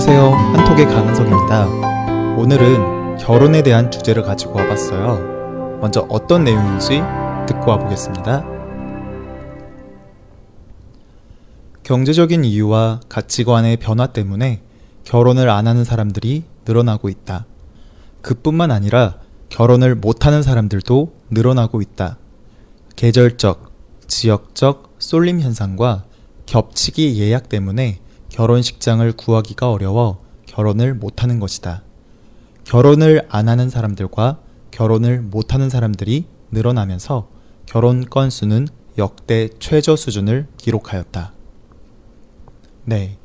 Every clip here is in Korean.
안녕하세요. 한톡의 강은석입니다. 오늘은 결혼에 대한 주제를 가지고 와봤어요. 먼저 어떤 내용인지 듣고 와보겠습니다. 경제적인 이유와 가치관의 변화 때문에 결혼을 안 하는 사람들이 늘어나고 있다. 그뿐만 아니라 결혼을 못하는 사람들도 늘어나고 있다. 계절적, 지역적 쏠림 현상과 겹치기 예약 때문에 결혼식장을 구하기가 어려워 결혼을 못하는 것이다. 결혼을 안 하는 사람들과 결혼을 못하는 사람들이 늘어나면서 결혼 건수는 역대 최저 수준을 기록하였다. 네.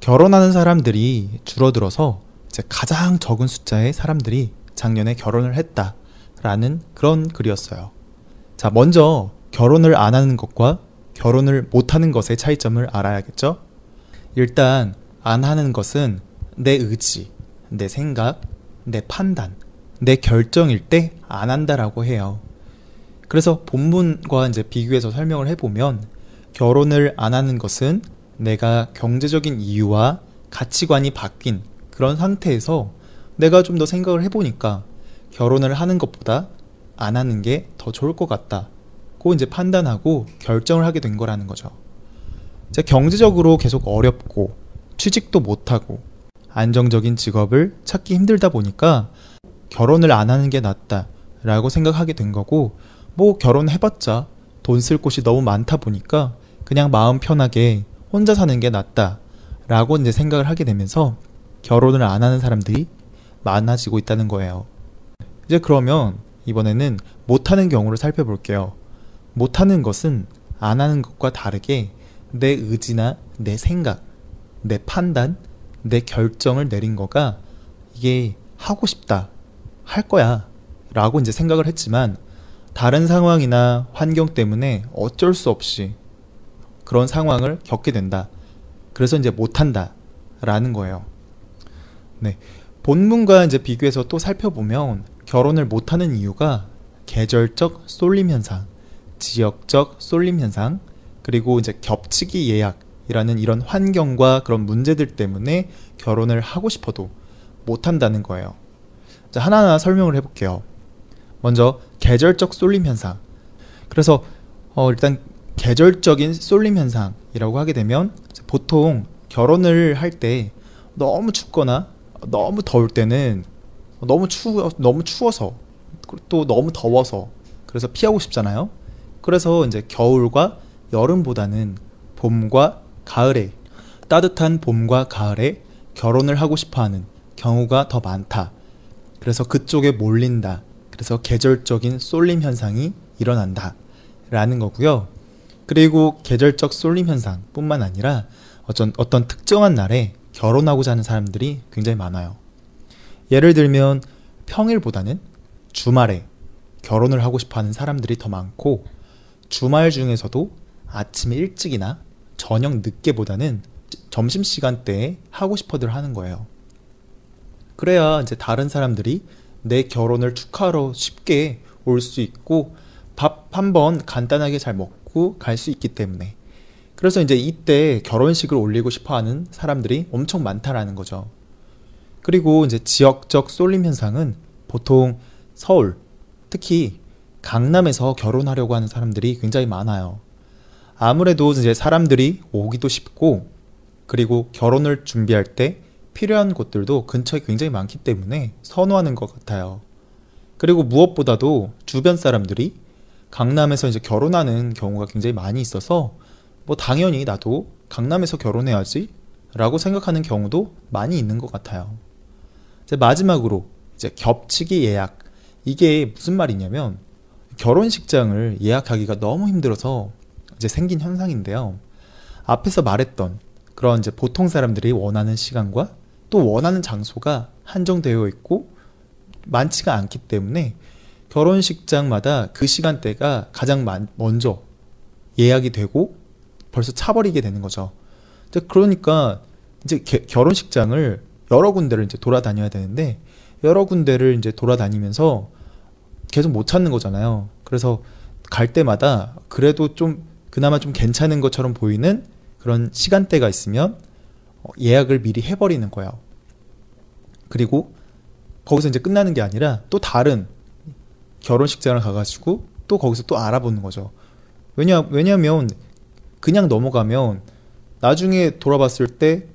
결혼하는 사람들이 줄어들어서 이제 가장 적은 숫자의 사람들이 작년에 결혼을 했다라는 그런 글이었어요. 자, 먼저 결혼을 안 하는 것과 결혼을 못 하는 것의 차이점을 알아야겠죠? 일단 안 하는 것은 내 의지, 내 생각, 내 판단, 내 결정일 때 안 한다라고 해요. 그래서 본문과 이제 비교해서 설명을 해보면 결혼을 안 하는 것은 내가 경제적인 이유와 가치관이 바뀐 그런 상태에서 내가 좀 더 생각을 해보니까 결혼을 하는 것보다 안 하는 게 더 좋을 것 같다고 이제 판단하고 결정을 하게 된 거라는 거죠. 경제적으로 계속 어렵고 취직도 못하고 안정적인 직업을 찾기 힘들다 보니까 결혼을 안 하는 게 낫다라고 생각하게 된 거고 뭐 결혼해봤자 돈 쓸 곳이 너무 많다 보니까 그냥 마음 편하게 혼자 사는 게 낫다라고 이제 생각을 하게 되면서 결혼을 안 하는 사람들이 많아지고 있다는 거예요. 이제 그러면 이번에는 못하는 경우를 살펴볼게요. 못하는 것은 안 하는 것과 다르게 내 의지나 내 생각, 내 판단, 내 결정을 내린 거가 이게 하고 싶다, 할 거야 라고 이제 생각을 했지만 다른 상황이나 환경 때문에 어쩔 수 없이 그런 상황을 겪게 된다. 그래서 이제 못한다 라는 거예요. 네. 본문과 이제 비교해서 또 살펴보면 결혼을 못하는 이유가 계절적 쏠림 현상, 지역적 쏠림 현상, 그리고 이제 겹치기 예약이라는 이런 환경과 그런 문제들 때문에 결혼을 하고 싶어도 못 한다는 거예요. 자, 하나하나 설명을 해볼게요. 먼저 계절적 쏠림 현상. 그래서 어, 일단 계절적인 쏠림 현상이라고 하게 되면 보통 결혼을 할 때 너무 춥거나 너무 더울 때는 너무 추워 너무 추워서 또 너무 더워서 그래서 피하고 싶잖아요. 그래서 이제 겨울과 여름보다는 봄과 가을에 따뜻한 봄과 가을에 결혼을 하고 싶어 하는 경우가 더 많다. 그래서 그쪽에 몰린다. 그래서 계절적인 쏠림 현상이 일어난다. 라는 거고요. 그리고 계절적 쏠림 현상 뿐만 아니라 어떤, 어떤 특정한 날에 결혼하고자 하는 사람들이 굉장히 많아요. 예를 들면 평일보다는 주말에 결혼을 하고 싶어 하는 사람들이 더 많고 주말 중에서도 아침 일찍이나 저녁 늦게보다는 점심 시간대에 하고 싶어들 하는 거예요. 그래야 이제 다른 사람들이 내 결혼을 축하하러 쉽게 올 수 있고 밥 한 번 간단하게 잘 먹고 갈 수 있기 때문에 그래서 이제 이때 결혼식을 올리고 싶어 하는 사람들이 엄청 많다라는 거죠. 그리고 이제 지역적 쏠림 현상은 보통 서울, 특히 강남에서 결혼하려고 하는 사람들이 굉장히 많아요. 아무래도 이제 사람들이 오기도 쉽고 그리고 결혼을 준비할 때 필요한 곳들도 근처에 굉장히 많기 때문에 선호하는 것 같아요. 그리고 무엇보다도 주변 사람들이 강남에서 이제 결혼하는 경우가 굉장히 많이 있어서 뭐 당연히 나도 강남에서 결혼해야지 라고 생각하는 경우도 많이 있는 것 같아요. 이제 마지막으로 이제 겹치기 예약. 이게 무슨 말이냐면 결혼식장을 예약하기가 너무 힘들어서 이제 생긴 현상인데요. 앞에서 말했던 그런 이제 보통 사람들이 원하는 시간과 또 원하는 장소가 한정되어 있고 많지가 않기 때문에 결혼식장마다 그 시간대가 가장 먼저 예약이 되고 벌써 차버리게 되는 거죠. 그러니까 이제 결혼식장을 여러 군데를 이제 돌아다녀야 되는데 여러 군데를 이제 돌아다니면서 계속 못 찾는 거잖아요. 그래서 갈 때마다 그래도 좀 그나마 좀 괜찮은 것처럼 보이는 그런 시간대가 있으면 어, 예약을 미리 해버리는 거예요. 그리고 거기서 이제 끝나는 게 아니라 또 다른 결혼식장을 가가지고 또 거기서 또 알아보는 거죠. 왜냐, 왜냐면 그냥 넘어가면 나중에 돌아봤을 때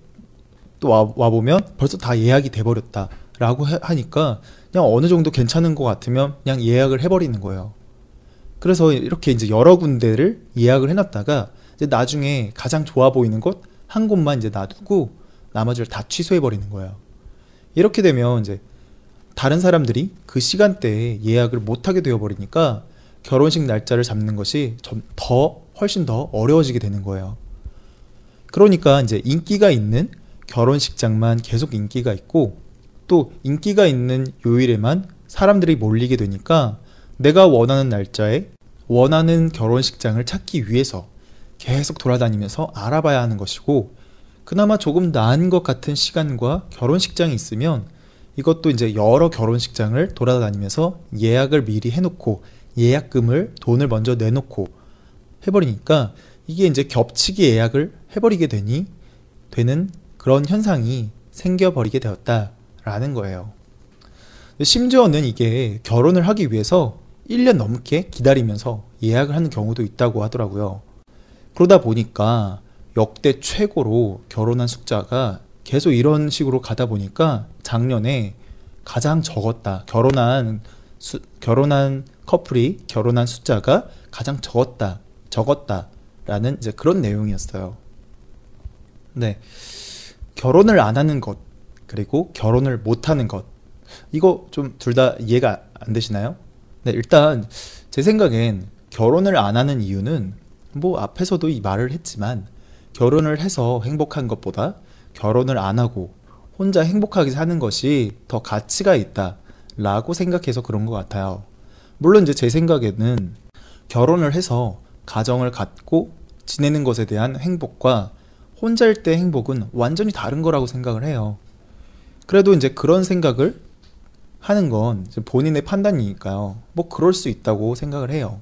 또 와, 와보면 벌써 다 예약이 돼버렸다 라고 해- 하니까 그냥 어느 정도 괜찮은 것 같으면 그냥 예약을 해버리는 거예요. 그래서 이렇게 이제 여러 군데를 예약을 해놨다가 이제 나중에 가장 좋아 보이는 곳 한 곳만 이제 놔두고 나머지를 다 취소해 버리는 거예요. 이렇게 되면 이제 다른 사람들이 그 시간대에 예약을 못하게 되어 버리니까 결혼식 날짜를 잡는 것이 좀더 훨씬 더 어려워지게 되는 거예요. 그러니까 이제 인기가 있는 결혼식장만 계속 인기가 있고 또 인기가 있는 요일에만 사람들이 몰리게 되니까 내가 원하는 날짜에 원하는 결혼식장을 찾기 위해서 계속 돌아다니면서 알아봐야 하는 것이고 그나마 조금 나은 것 같은 시간과 결혼식장이 있으면 이것도 이제 여러 결혼식장을 돌아다니면서 예약을 미리 해놓고 예약금을 돈을 먼저 내놓고 해버리니까 이게 이제 겹치기 예약을 해버리게 되니 되는 그런 현상이 생겨버리게 되었다라는 거예요. 심지어는 이게 결혼을 하기 위해서 1년 넘게 기다리면서 예약을 하는 경우도 있다고 하더라고요. 그러다 보니까 역대 최고로 결혼한 숫자가 계속 이런 식으로 가다 보니까 작년에 가장 적었다. 결혼한 수, 결혼한 커플이 결혼한 숫자가 가장 적었다. 적었다라는 이제 그런 내용이었어요. 네. 결혼을 안 하는 것 그리고 결혼을 못 하는 것 이거 좀 둘 다 이해가 안 되시나요? 네, 일단 제 생각엔 결혼을 안 하는 이유는 뭐 앞에서도 이 말을 했지만 결혼을 해서 행복한 것보다 결혼을 안 하고 혼자 행복하게 사는 것이 더 가치가 있다 라고 생각해서 그런 것 같아요. 물론 이제 제 생각에는 결혼을 해서 가정을 갖고 지내는 것에 대한 행복과 혼자일 때 행복은 완전히 다른 거라고 생각을 해요. 그래도 이제 그런 생각을 하는 건 본인의 판단이니까요. 뭐 그럴 수 있다고 생각을 해요.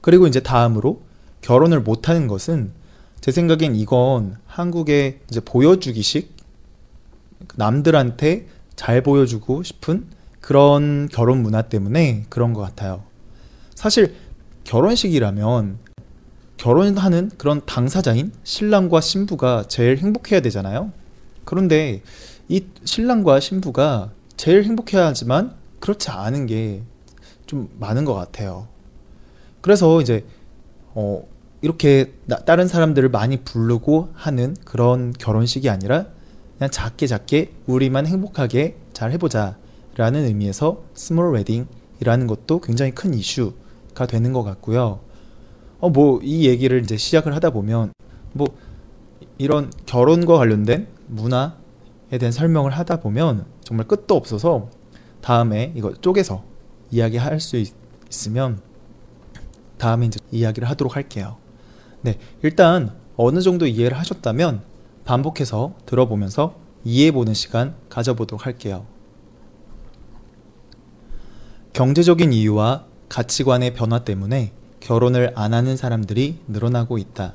그리고 이제 다음으로 결혼을 못 하는 것은 제 생각엔 이건 한국의 이제 보여주기식 남들한테 잘 보여주고 싶은 그런 결혼 문화 때문에 그런 것 같아요. 사실 결혼식이라면 결혼하는 그런 당사자인 신랑과 신부가 제일 행복해야 되잖아요. 그런데 이 신랑과 신부가 제일 행복해야 하지만 그렇지 않은 게 좀 많은 것 같아요. 그래서 이제 어 이렇게 나- 다른 사람들을 많이 부르고 하는 그런 결혼식이 아니라 그냥 작게 작게 우리만 행복하게 잘 해보자 라는 의미에서 small wedding이라는 것도 굉장히 큰 이슈가 되는 것 같고요. 어, 뭐, 이 얘기를 이제 시작을 하다 보면, 뭐, 이런 결혼과 관련된 문화에 대한 설명을 하다 보면 정말 끝도 없어서 다음에 이거 쪼개서 이야기할 수 있, 있으면 다음에 이제 이야기를 하도록 할게요. 네, 일단 어느 정도 이해를 하셨다면 반복해서 들어보면서 이해해보는 시간 가져보도록 할게요. 경제적인 이유와 가치관의 변화 때문에 결혼을 안 하는 사람들이 늘어나고 있다.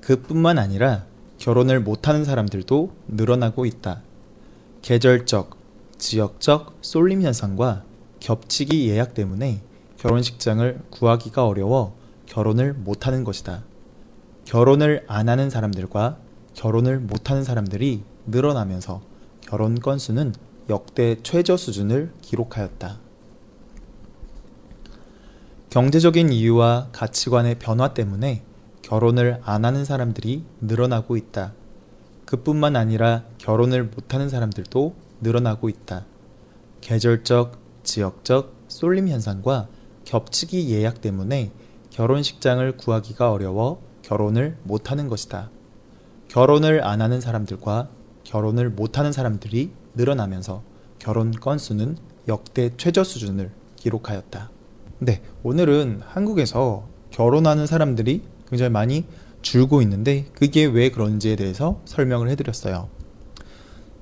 그뿐만 아니라 결혼을 못하는 사람들도 늘어나고 있다. 계절적, 지역적 쏠림 현상과 겹치기 예약 때문에 결혼식장을 구하기가 어려워 결혼을 못하는 것이다. 결혼을 안 하는 사람들과 결혼을 못하는 사람들이 늘어나면서 결혼 건수는 역대 최저 수준을 기록하였다. 경제적인 이유와 가치관의 변화 때문에 결혼을 안 하는 사람들이 늘어나고 있다. 그뿐만 아니라 결혼을 못하는 사람들도 늘어나고 있다. 계절적, 지역적 쏠림 현상과 겹치기 예약 때문에 결혼식장을 구하기가 어려워 결혼을 못하는 것이다. 결혼을 안 하는 사람들과 결혼을 못하는 사람들이 늘어나면서 결혼 건수는 역대 최저 수준을 기록하였다. 네, 오늘은 한국에서 결혼하는 사람들이 굉장히 많이 줄고 있는데 그게 왜 그런지에 대해서 설명을 해드렸어요.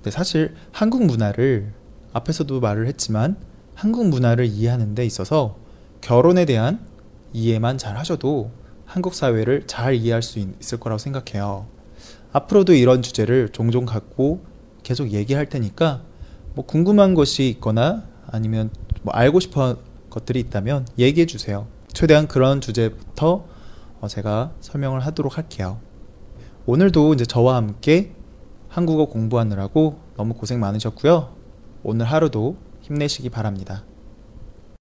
네, 사실 한국 문화를 앞에서도 말을 했지만 한국 문화를 이해하는 데 있어서 결혼에 대한 이해만 잘 하셔도 한국 사회를 잘 이해할 수 있- 있을 거라고 생각해요. 앞으로도 이런 주제를 종종 갖고 계속 얘기할 테니까 뭐 궁금한 것이 있거나 아니면 뭐 알고 싶은 것들이 있다면 얘기해 주세요. 최대한 그런 주제부터 어, 제가 설명을 하도록 할게요. 오늘도 이제 저와 함께 한국어 공부하느라고 너무 고생 많으셨고요. 오늘 하루도 힘내시기 바랍니다.